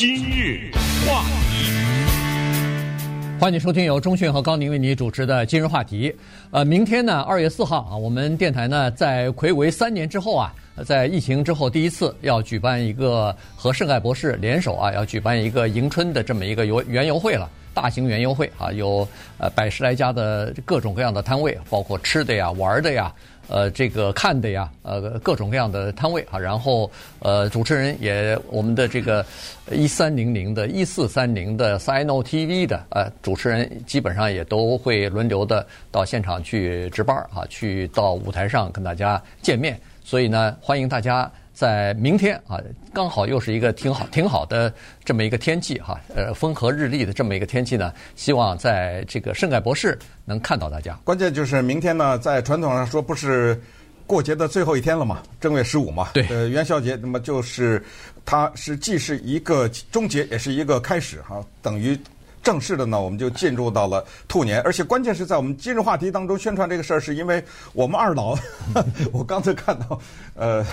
今日话题，欢迎收听由中讯和高宁为你主持的今日话题。呃，明天呢，二月四号啊，我们电台呢在魁违三年之后啊，在疫情之后第一次要举办一个和圣盖博士联手啊，要举办一个迎春的这么一个游园游会了。大型园游会啊，有呃百十来家的各种各样的摊位，包括吃的呀、玩的呀，呃，这个看的呀，呃，各种各样的摊位啊。然后呃，主持人也我们的这个一三零零的、一四三零的、Sino TV 的呃主持人，基本上也都会轮流的到现场去值班啊，去到舞台上跟大家见面。所以呢，欢迎大家。在明天啊，刚好又是一个挺好、挺好的这么一个天气哈，呃，风和日丽的这么一个天气呢。希望在这个圣盖博士能看到大家。关键就是明天呢，在传统上说不是过节的最后一天了嘛，正月十五嘛，对，呃，元宵节，那么就是它是既是一个终结，也是一个开始哈，等于正式的呢，我们就进入到了兔年。而且关键是在我们今日话题当中宣传这个事儿，是因为我们二老，我刚才看到，呃。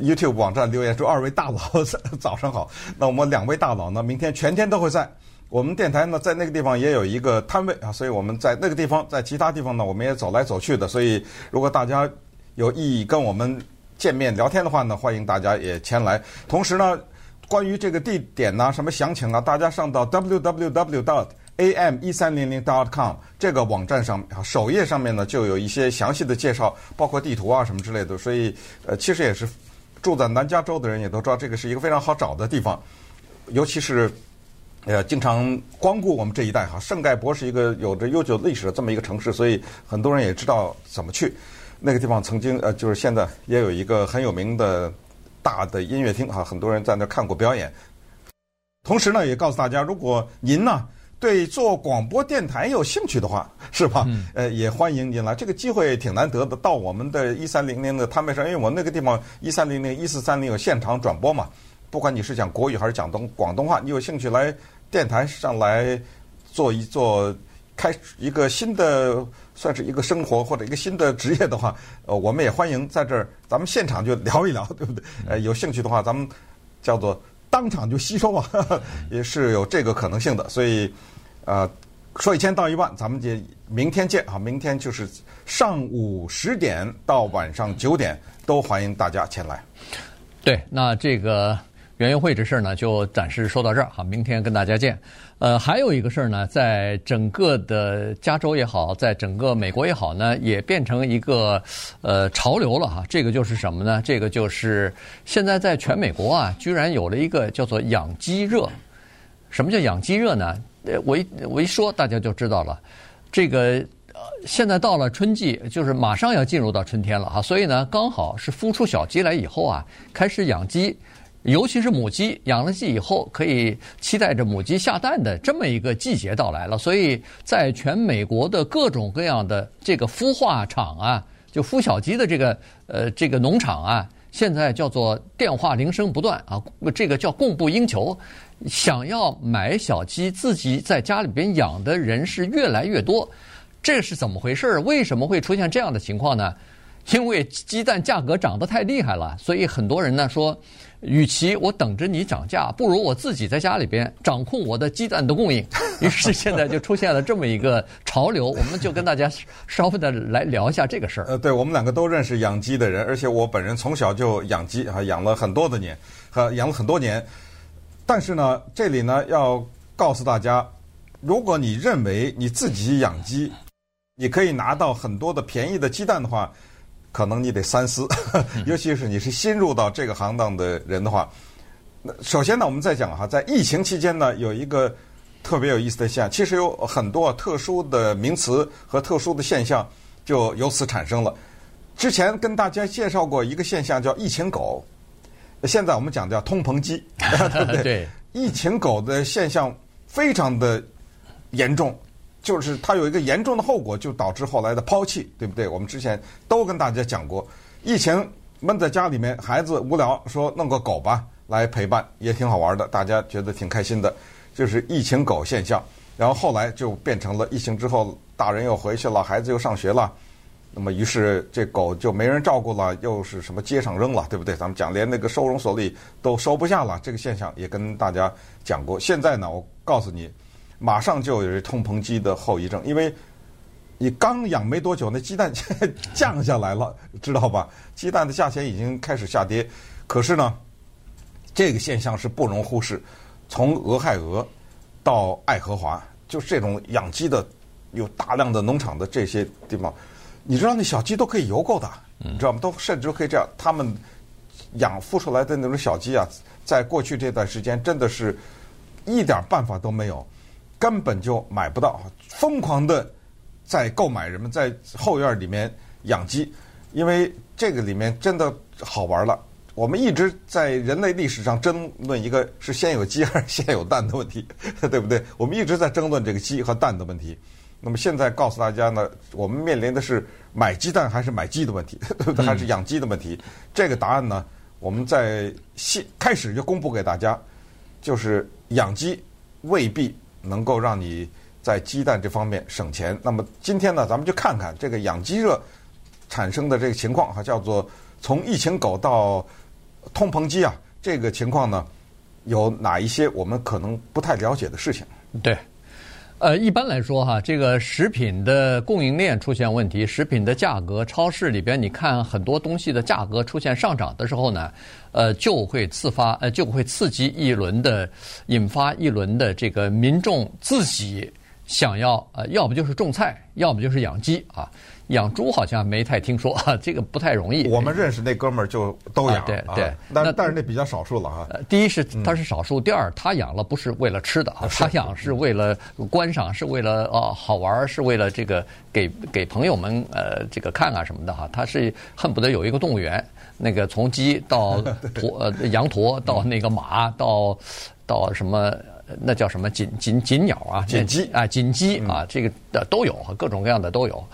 YouTube 网站留言说：“二位大佬 早上好。”那我们两位大佬呢，明天全天都会在我们电台呢，在那个地方也有一个摊位啊，所以我们在那个地方，在其他地方呢，我们也走来走去的。所以，如果大家有意跟我们见面聊天的话呢，欢迎大家也前来。同时呢，关于这个地点呢，什么详情啊，大家上到 www. am 一三零零 dot com 这个网站上啊首页上面呢，就有一些详细的介绍，包括地图啊什么之类的。所以，呃，其实也是。住在南加州的人也都知道，这个是一个非常好找的地方，尤其是呃经常光顾我们这一带哈。圣盖博是一个有着悠久历史的这么一个城市，所以很多人也知道怎么去那个地方。曾经呃，就是现在也有一个很有名的大的音乐厅哈，很多人在那看过表演。同时呢，也告诉大家，如果您呢。对做广播电台有兴趣的话，是吧？呃，也欢迎您来。这个机会挺难得的，到我们的一三零零的摊位上，因为我们那个地方一三零零、一四三零有现场转播嘛。不管你是讲国语还是讲东广东话，你有兴趣来电台上来做一做，开一个新的算是一个生活或者一个新的职业的话，呃，我们也欢迎在这儿，咱们现场就聊一聊，对不对？呃，有兴趣的话，咱们叫做当场就吸收嘛，也是有这个可能性的，所以。呃，说一千道一万，咱们就明天见啊！明天就是上午十点到晚上九点，都欢迎大家前来。对，那这个园游会这事儿呢，就暂时说到这儿哈。明天跟大家见。呃，还有一个事儿呢，在整个的加州也好，在整个美国也好呢，也变成一个呃潮流了哈。这个就是什么呢？这个就是现在在全美国啊，居然有了一个叫做养鸡热。什么叫养鸡热呢？呃，我一我一说，大家就知道了。这个，现在到了春季，就是马上要进入到春天了哈，所以呢，刚好是孵出小鸡来以后啊，开始养鸡，尤其是母鸡，养了鸡以后，可以期待着母鸡下蛋的这么一个季节到来了。所以在全美国的各种各样的这个孵化场啊，就孵小鸡的这个呃这个农场啊，现在叫做电话铃声不断啊，这个叫供不应求。想要买小鸡自己在家里边养的人是越来越多，这是怎么回事？为什么会出现这样的情况呢？因为鸡蛋价格涨得太厉害了，所以很多人呢说，与其我等着你涨价，不如我自己在家里边掌控我的鸡蛋的供应。于是现在就出现了这么一个潮流，我们就跟大家稍微的来聊一下这个事儿。呃，对，我们两个都认识养鸡的人，而且我本人从小就养鸡啊，养了很多的年，和养了很多年。但是呢，这里呢要告诉大家，如果你认为你自己养鸡，你可以拿到很多的便宜的鸡蛋的话，可能你得三思，尤其是你是新入到这个行当的人的话。那首先呢，我们再讲哈，在疫情期间呢，有一个特别有意思的现象，其实有很多特殊的名词和特殊的现象就由此产生了。之前跟大家介绍过一个现象，叫“疫情狗”。现在我们讲叫通膨鸡，对不对？对，疫情狗的现象非常的严重，就是它有一个严重的后果，就导致后来的抛弃，对不对？我们之前都跟大家讲过，疫情闷在家里面，孩子无聊，说弄个狗吧来陪伴，也挺好玩的，大家觉得挺开心的，就是疫情狗现象。然后后来就变成了疫情之后，大人又回去了，孩子又上学了，那么于是这狗就没人照顾了，又是什么街上扔了，对不对？咱们讲连那个收容所里都收不下了，这个现象也跟大家讲过。现在呢，我告诉你，马上就有这通膨鸡的后遗症，因为你刚养没多久，那鸡蛋 降下来了，知道吧？鸡蛋的价钱已经开始下跌，可是呢，这个现象是不容忽视。从俄亥俄到爱荷华，就是这种养鸡的有大量的农场的这些地方。你知道那小鸡都可以邮购的，你知道吗？都甚至可以这样，他们养孵出来的那种小鸡啊，在过去这段时间真的是一点办法都没有，根本就买不到，疯狂的在购买人们在后院里面养鸡，因为这个里面真的好玩了。我们一直在人类历史上争论一个是先有鸡还是先有蛋的问题，对不对？我们一直在争论这个鸡和蛋的问题。那么现在告诉大家呢，我们面临的是买鸡蛋还是买鸡的问题，对不对？还是养鸡的问题？这个答案呢，我们在现开始就公布给大家，就是养鸡未必能够让你在鸡蛋这方面省钱。那么今天呢，咱们就看看这个养鸡热产生的这个情况哈，叫做从疫情狗到通膨鸡啊，这个情况呢，有哪一些我们可能不太了解的事情？对。呃，一般来说哈，这个食品的供应链出现问题，食品的价格，超市里边你看很多东西的价格出现上涨的时候呢，呃，就会自发，呃，就会刺激一轮的，引发一轮的这个民众自己想要，呃，要不就是种菜，要不就是养鸡啊。养猪好像没太听说啊，这个不太容易。我们认识那哥们儿就都养，啊、对对，啊、但那但是那比较少数了哈、啊。第一是他是少数，第二他养了不是为了吃的他养是为了观赏，是为了哦好玩，是为了这个给给朋友们呃这个看啊什么的哈。他是恨不得有一个动物园，那个从鸡到驼 呃羊驼到那个马到到什么那叫什么锦锦锦鸟啊，锦鸡啊锦鸡啊，这个的都有，各种各样的都有。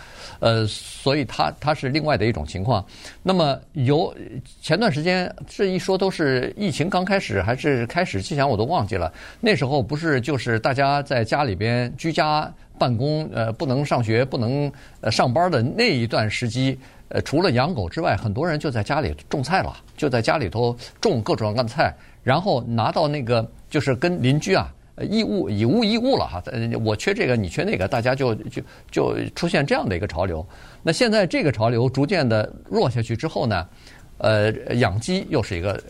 呃，所以它它是另外的一种情况。那么有前段时间这一说都是疫情刚开始还是开始之前，我都忘记了。那时候不是就是大家在家里边居家办公，呃，不能上学、不能呃上班的那一段时期，呃，除了养狗之外，很多人就在家里种菜了，就在家里头种各种各样的菜，然后拿到那个就是跟邻居啊。义务以物易物了哈，我缺这个，你缺那个，大家就就就出现这样的一个潮流。那现在这个潮流逐渐的弱下去之后呢，呃，养鸡又是一个，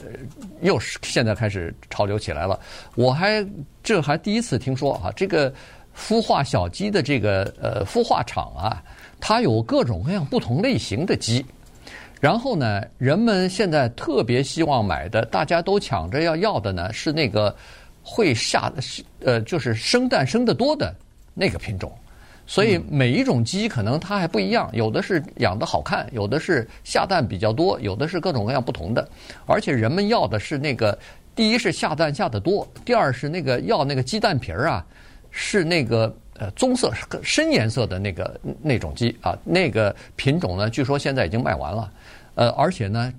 又是现在开始潮流起来了。我还这还第一次听说啊，这个孵化小鸡的这个呃孵化场啊，它有各种各样不同类型的鸡。然后呢，人们现在特别希望买的，大家都抢着要要的呢，是那个。会下的是呃，就是生蛋生得多的那个品种，所以每一种鸡可能它还不一样，有的是养得好看，有的是下蛋比较多，有的是各种各样不同的。而且人们要的是那个，第一是下蛋下得多，第二是那个要那个鸡蛋皮儿啊，是那个呃棕色深颜色的那个那种鸡啊，那个品种呢，据说现在已经卖完了，呃，而且呢。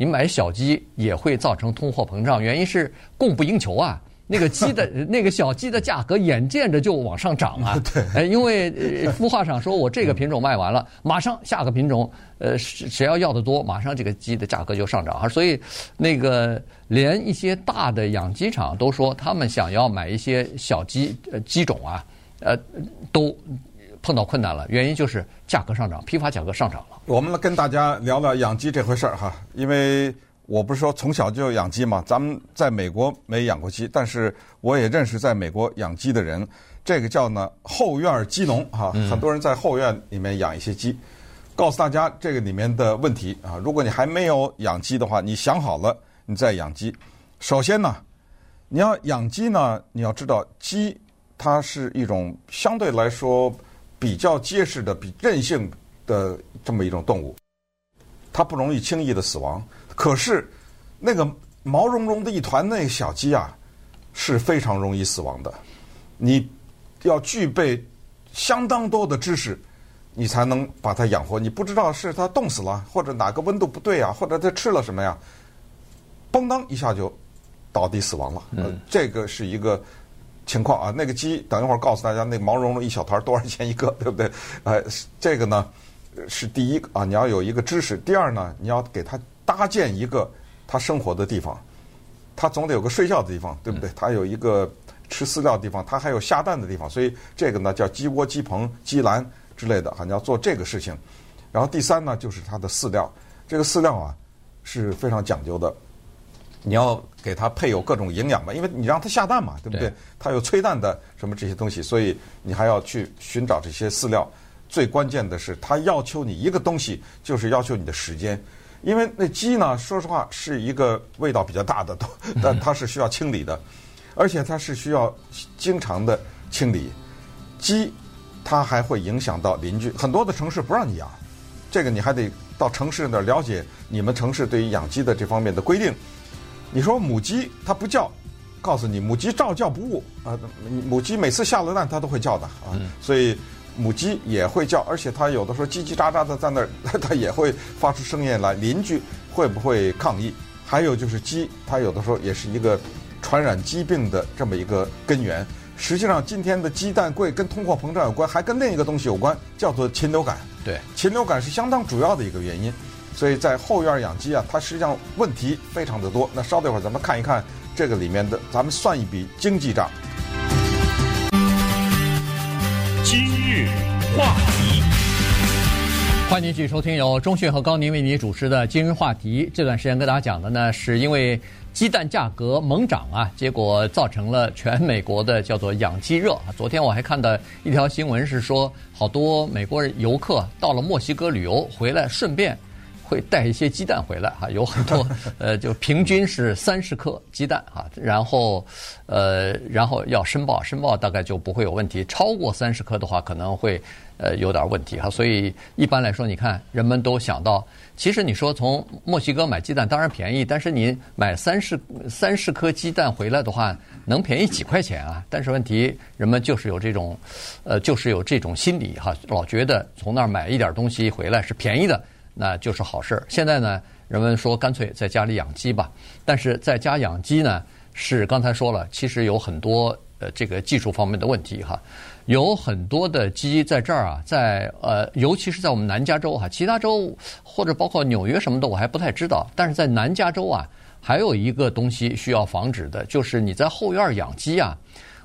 你买小鸡也会造成通货膨胀，原因是供不应求啊。那个鸡的 那个小鸡的价格眼见着就往上涨啊。对，因为孵化场说我这个品种卖完了，马上下个品种，呃，谁要要的多，马上这个鸡的价格就上涨啊。所以那个连一些大的养鸡场都说，他们想要买一些小鸡呃鸡种啊，呃，都。碰到困难了，原因就是价格上涨，批发价格上涨了。我们来跟大家聊聊养鸡这回事儿哈，因为我不是说从小就养鸡吗，咱们在美国没养过鸡，但是我也认识在美国养鸡的人，这个叫呢后院鸡农哈，很多人在后院里面养一些鸡。告诉大家这个里面的问题啊，如果你还没有养鸡的话，你想好了你再养鸡。首先呢，你要养鸡呢，你要知道鸡它是一种相对来说。比较结实的、比韧性的这么一种动物，它不容易轻易的死亡。可是，那个毛茸茸的一团那个小鸡啊，是非常容易死亡的。你要具备相当多的知识，你才能把它养活。你不知道是它冻死了，或者哪个温度不对啊，或者它吃了什么呀，嘣当一下就倒地死亡了。嗯，这个是一个。情况啊，那个鸡等一会儿告诉大家，那个毛茸茸一小团多少钱一个，对不对？呃，这个呢，是第一个啊，你要有一个知识。第二呢，你要给它搭建一个他生活的地方，他总得有个睡觉的地方，对不对？他有一个吃饲料的地方，他还有下蛋的地方。所以这个呢叫鸡窝、鸡棚、鸡栏之类的哈，你要做这个事情。然后第三呢就是它的饲料，这个饲料啊是非常讲究的。你要给它配有各种营养嘛，因为你让它下蛋嘛，对不对？它有催蛋的什么这些东西，所以你还要去寻找这些饲料。最关键的是，它要求你一个东西，就是要求你的时间。因为那鸡呢，说实话是一个味道比较大的，但 它是需要清理的，而且它是需要经常的清理。鸡它还会影响到邻居，很多的城市不让你养，这个你还得到城市那儿了解你们城市对于养鸡的这方面的规定。你说母鸡它不叫，告诉你母鸡照叫不误啊！母鸡每次下了蛋它都会叫的啊，所以母鸡也会叫，而且它有的时候叽叽喳喳的在那儿，它也会发出声音来。邻居会不会抗议？还有就是鸡，它有的时候也是一个传染疾病的这么一个根源。实际上，今天的鸡蛋贵跟通货膨胀有关，还跟另一个东西有关，叫做禽流感。对，禽流感是相当主要的一个原因。所以在后院养鸡啊，它实际上问题非常的多。那稍等一会儿，咱们看一看这个里面的，咱们算一笔经济账。日话题，欢迎继续收听由中讯和高宁为你主持的今日话题。这段时间跟大家讲的呢，是因为鸡蛋价格猛涨啊，结果造成了全美国的叫做养鸡热。昨天我还看到一条新闻是说，好多美国游客到了墨西哥旅游回来，顺便。会带一些鸡蛋回来哈，有很多，呃，就平均是三十克鸡蛋哈，然后，呃，然后要申报，申报大概就不会有问题。超过三十克的话，可能会呃有点问题哈。所以一般来说，你看人们都想到，其实你说从墨西哥买鸡蛋当然便宜，但是你买三十三十颗鸡蛋回来的话，能便宜几块钱啊？但是问题人们就是有这种，呃，就是有这种心理哈，老觉得从那儿买一点东西回来是便宜的。那就是好事儿。现在呢，人们说干脆在家里养鸡吧。但是在家养鸡呢，是刚才说了，其实有很多呃这个技术方面的问题哈。有很多的鸡在这儿啊，在呃，尤其是在我们南加州哈，其他州或者包括纽约什么的，我还不太知道。但是在南加州啊，还有一个东西需要防止的，就是你在后院养鸡啊。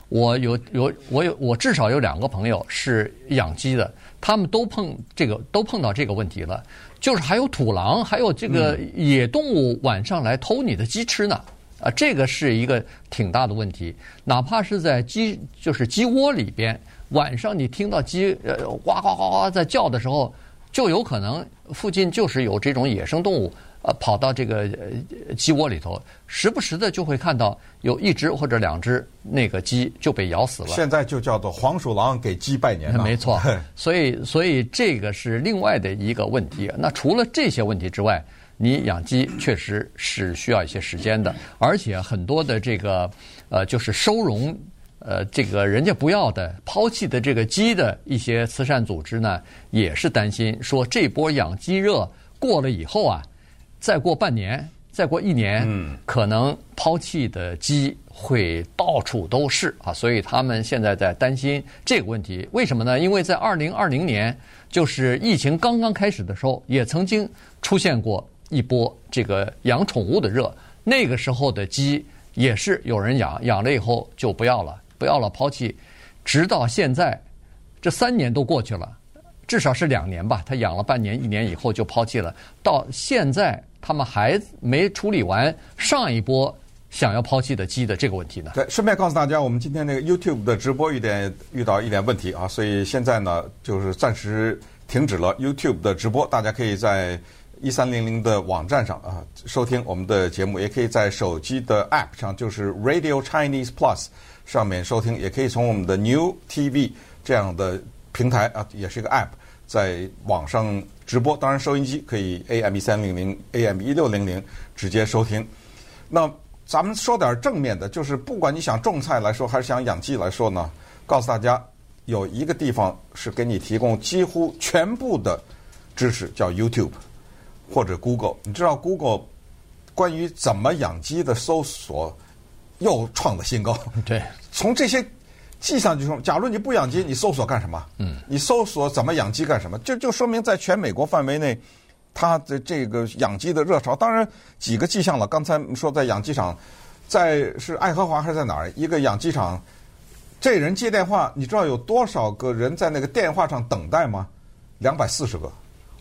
我有有我有我至少有两个朋友是养鸡的，他们都碰这个都碰到这个问题了。就是还有土狼，还有这个野动物晚上来偷你的鸡吃呢，啊，这个是一个挺大的问题。哪怕是在鸡，就是鸡窝里边，晚上你听到鸡呃呱呱呱呱在叫的时候，就有可能附近就是有这种野生动物。呃，跑到这个鸡窝里头，时不时的就会看到有一只或者两只那个鸡就被咬死了。现在就叫做黄鼠狼给鸡拜年了。没错，所以所以这个是另外的一个问题。那除了这些问题之外，你养鸡确实是需要一些时间的，而且很多的这个呃，就是收容呃这个人家不要的抛弃的这个鸡的一些慈善组织呢，也是担心说这波养鸡热过了以后啊。再过半年，再过一年，嗯，可能抛弃的鸡会到处都是啊，所以他们现在在担心这个问题。为什么呢？因为在二零二零年，就是疫情刚刚开始的时候，也曾经出现过一波这个养宠物的热。那个时候的鸡也是有人养，养了以后就不要了，不要了，抛弃。直到现在，这三年都过去了，至少是两年吧。他养了半年、一年以后就抛弃了，到现在。他们还没处理完上一波想要抛弃的鸡的这个问题呢。对，顺便告诉大家，我们今天那个 YouTube 的直播有点遇到一点问题啊，所以现在呢就是暂时停止了 YouTube 的直播。大家可以在一三零零的网站上啊收听我们的节目，也可以在手机的 App 上，就是 Radio Chinese Plus 上面收听，也可以从我们的 New TV 这样的平台啊，也是一个 App。在网上直播，当然收音机可以 AM 一三零零、AM 一六零零直接收听。那咱们说点正面的，就是不管你想种菜来说，还是想养鸡来说呢，告诉大家有一个地方是给你提供几乎全部的知识，叫 YouTube 或者 Google。你知道 Google 关于怎么养鸡的搜索又创了新高？对，从这些。迹象就说，假如你不养鸡，你搜索干什么？嗯，你搜索怎么养鸡干什么？就就说明在全美国范围内，它的这个养鸡的热潮，当然几个迹象了。刚才说在养鸡场，在是爱荷华还是在哪儿？一个养鸡场，这人接电话，你知道有多少个人在那个电话上等待吗？两百四十个，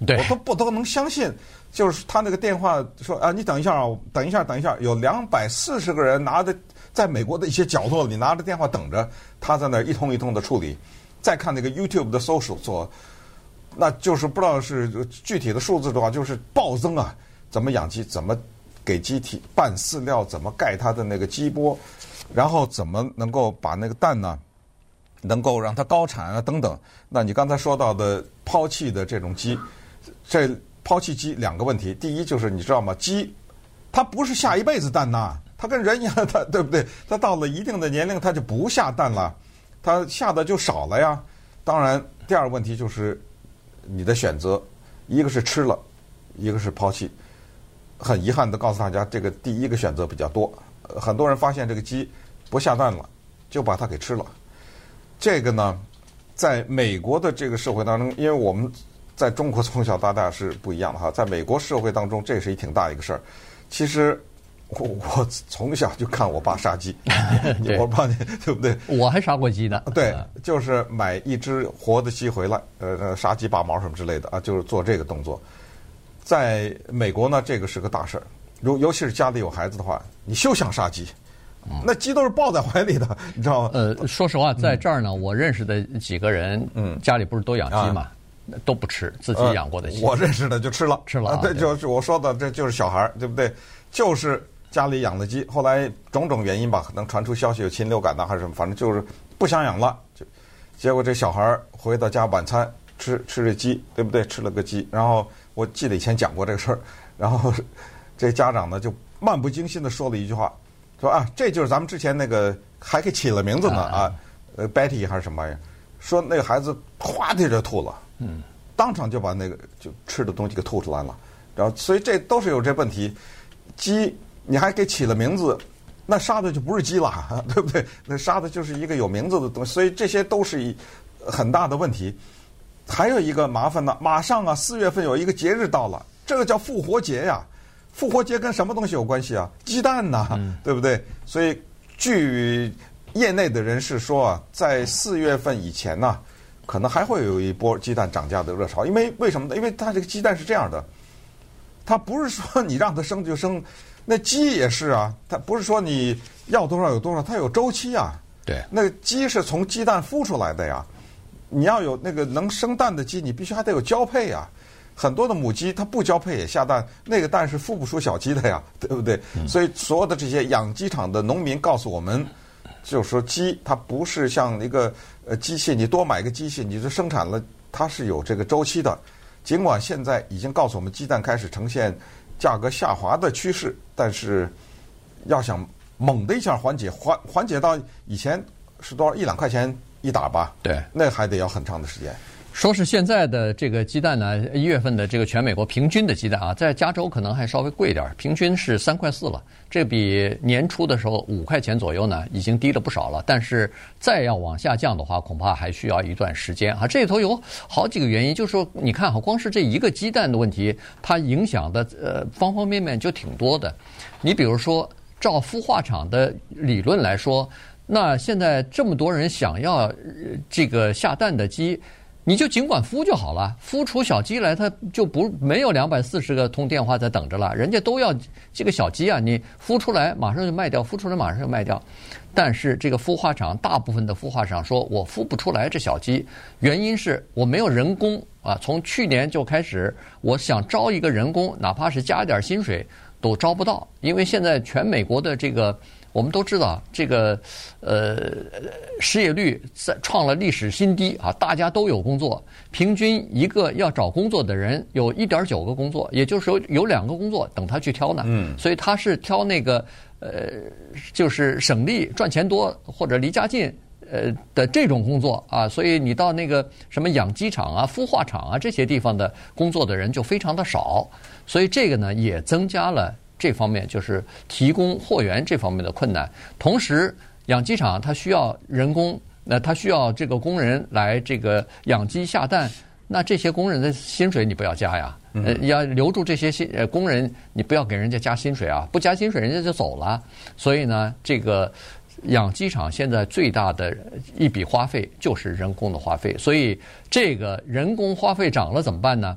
对，我都不都能相信。就是他那个电话说啊，你等一下啊，等一下，等一下，有两百四十个人拿着。在美国的一些角落里，拿着电话等着，他在那儿一通一通的处理。再看那个 YouTube 的搜索做，那就是不知道是具体的数字的话，就是暴增啊！怎么养鸡？怎么给鸡体拌饲料？怎么盖它的那个鸡窝？然后怎么能够把那个蛋呢，能够让它高产啊？等等。那你刚才说到的抛弃的这种鸡，这抛弃鸡两个问题。第一就是你知道吗？鸡它不是下一辈子蛋呐。它跟人一样，它对不对？它到了一定的年龄，它就不下蛋了，它下的就少了呀。当然，第二个问题就是你的选择，一个是吃了，一个是抛弃。很遗憾的告诉大家，这个第一个选择比较多。很多人发现这个鸡不下蛋了，就把它给吃了。这个呢，在美国的这个社会当中，因为我们在中国从小到大是不一样的哈，在美国社会当中，这是一挺大一个事儿。其实。我我从小就看我爸杀鸡，我爸你对不对？我还杀过鸡呢。对，就是买一只活的鸡回来，呃，杀鸡拔毛什么之类的啊，就是做这个动作。在美国呢，这个是个大事儿，如尤其是家里有孩子的话，你休想杀鸡，那鸡都是抱在怀里的，你知道吗？呃，说实话，在这儿呢，我认识的几个人，嗯，家里不是都养鸡嘛，都不吃自己养过的鸡。我认识的就吃了，吃了。对，就是我说的，这就是小孩儿，对不对？就是。家里养的鸡，后来种种原因吧，可能传出消息有禽流感呐，还是什么，反正就是不想养了。就结果这小孩回到家晚餐吃吃这鸡，对不对？吃了个鸡，然后我记得以前讲过这个事儿，然后这家长呢就漫不经心的说了一句话，说啊，这就是咱们之前那个还给起了名字呢啊，呃，Betty 还是什么玩意儿，说那个孩子哗的就吐了，嗯，当场就把那个就吃的东西给吐出来了，然后所以这都是有这问题，鸡。你还给起了名字，那杀的就不是鸡了，对不对？那杀的就是一个有名字的东西，所以这些都是一很大的问题。还有一个麻烦呢，马上啊，四月份有一个节日到了，这个叫复活节呀。复活节跟什么东西有关系啊？鸡蛋呐，对不对？所以据业内的人士说啊，在四月份以前呢，可能还会有一波鸡蛋涨价的热潮。因为为什么呢？因为它这个鸡蛋是这样的，它不是说你让它生就生。那鸡也是啊，它不是说你要多少有多少，它有周期啊。对，那个鸡是从鸡蛋孵出来的呀。你要有那个能生蛋的鸡，你必须还得有交配啊。很多的母鸡它不交配也下蛋，那个蛋是孵不出小鸡的呀，对不对？嗯。所以所有的这些养鸡场的农民告诉我们，就是说鸡它不是像一个呃机器，你多买个机器你就生产了，它是有这个周期的。尽管现在已经告诉我们鸡蛋开始呈现。价格下滑的趋势，但是要想猛的一下缓解，缓缓解到以前是多少一两块钱一打吧？对，那还得要很长的时间。说是现在的这个鸡蛋呢，一月份的这个全美国平均的鸡蛋啊，在加州可能还稍微贵一点，平均是三块四了。这比年初的时候五块钱左右呢，已经低了不少了。但是再要往下降的话，恐怕还需要一段时间啊。这里头有好几个原因，就是说你看哈，光是这一个鸡蛋的问题，它影响的呃方方面面就挺多的。你比如说，照孵化场的理论来说，那现在这么多人想要这个下蛋的鸡。你就尽管孵就好了，孵出小鸡来，它就不没有两百四十个通电话在等着了，人家都要这个小鸡啊，你孵出来马上就卖掉，孵出来马上就卖掉。但是这个孵化场，大部分的孵化场说我孵不出来这小鸡，原因是我没有人工啊。从去年就开始，我想招一个人工，哪怕是加一点薪水都招不到，因为现在全美国的这个。我们都知道，这个呃失业率在创了历史新低啊！大家都有工作，平均一个要找工作的人有一点九个工作，也就是说有两个工作等他去挑呢。嗯。所以他是挑那个呃，就是省力、赚钱多或者离家近呃的这种工作啊。所以你到那个什么养鸡场啊、孵化场啊这些地方的工作的人就非常的少，所以这个呢也增加了。这方面就是提供货源这方面的困难，同时养鸡场它需要人工那它需要这个工人来这个养鸡下蛋，那这些工人的薪水你不要加呀，呃，要留住这些薪呃工人，你不要给人家加薪水啊，不加薪水人家就走了。所以呢，这个养鸡场现在最大的一笔花费就是人工的花费，所以这个人工花费涨了怎么办呢？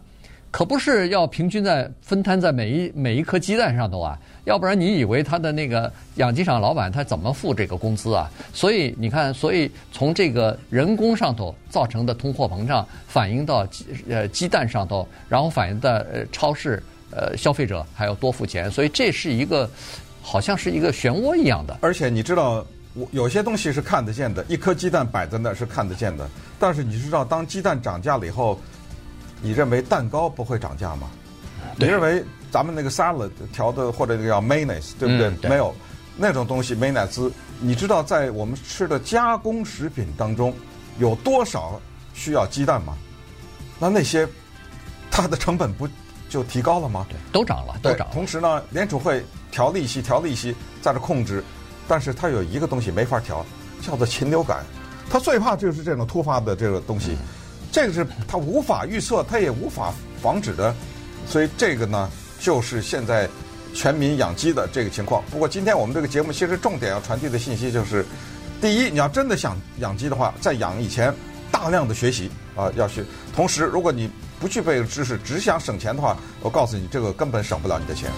可不是要平均在分摊在每一每一颗鸡蛋上头啊，要不然你以为他的那个养鸡场老板他怎么付这个工资啊？所以你看，所以从这个人工上头造成的通货膨胀反映到鸡呃鸡蛋上头，然后反映到呃超市呃消费者还要多付钱，所以这是一个好像是一个漩涡一样的。而且你知道，我有些东西是看得见的，一颗鸡蛋摆在那是看得见的，但是你知道，当鸡蛋涨价了以后。你认为蛋糕不会涨价吗？你认为咱们那个 salad 调的或者那个叫 mayonnaise 对不对？嗯、对没有那种东西，美乃滋。你知道在我们吃的加工食品当中有多少需要鸡蛋吗？那那些它的成本不就提高了吗？对，都涨了，都涨了。同时呢，联储会调利息，调利息在这控制，但是它有一个东西没法调，叫做禽流感。它最怕就是这种突发的这个东西。嗯这个是他无法预测，他也无法防止的，所以这个呢，就是现在全民养鸡的这个情况。不过今天我们这个节目其实重点要传递的信息就是：第一，你要真的想养鸡的话，在养以前大量的学习啊，要学。同时，如果你不具备知识，只想省钱的话，我告诉你，这个根本省不了你的钱。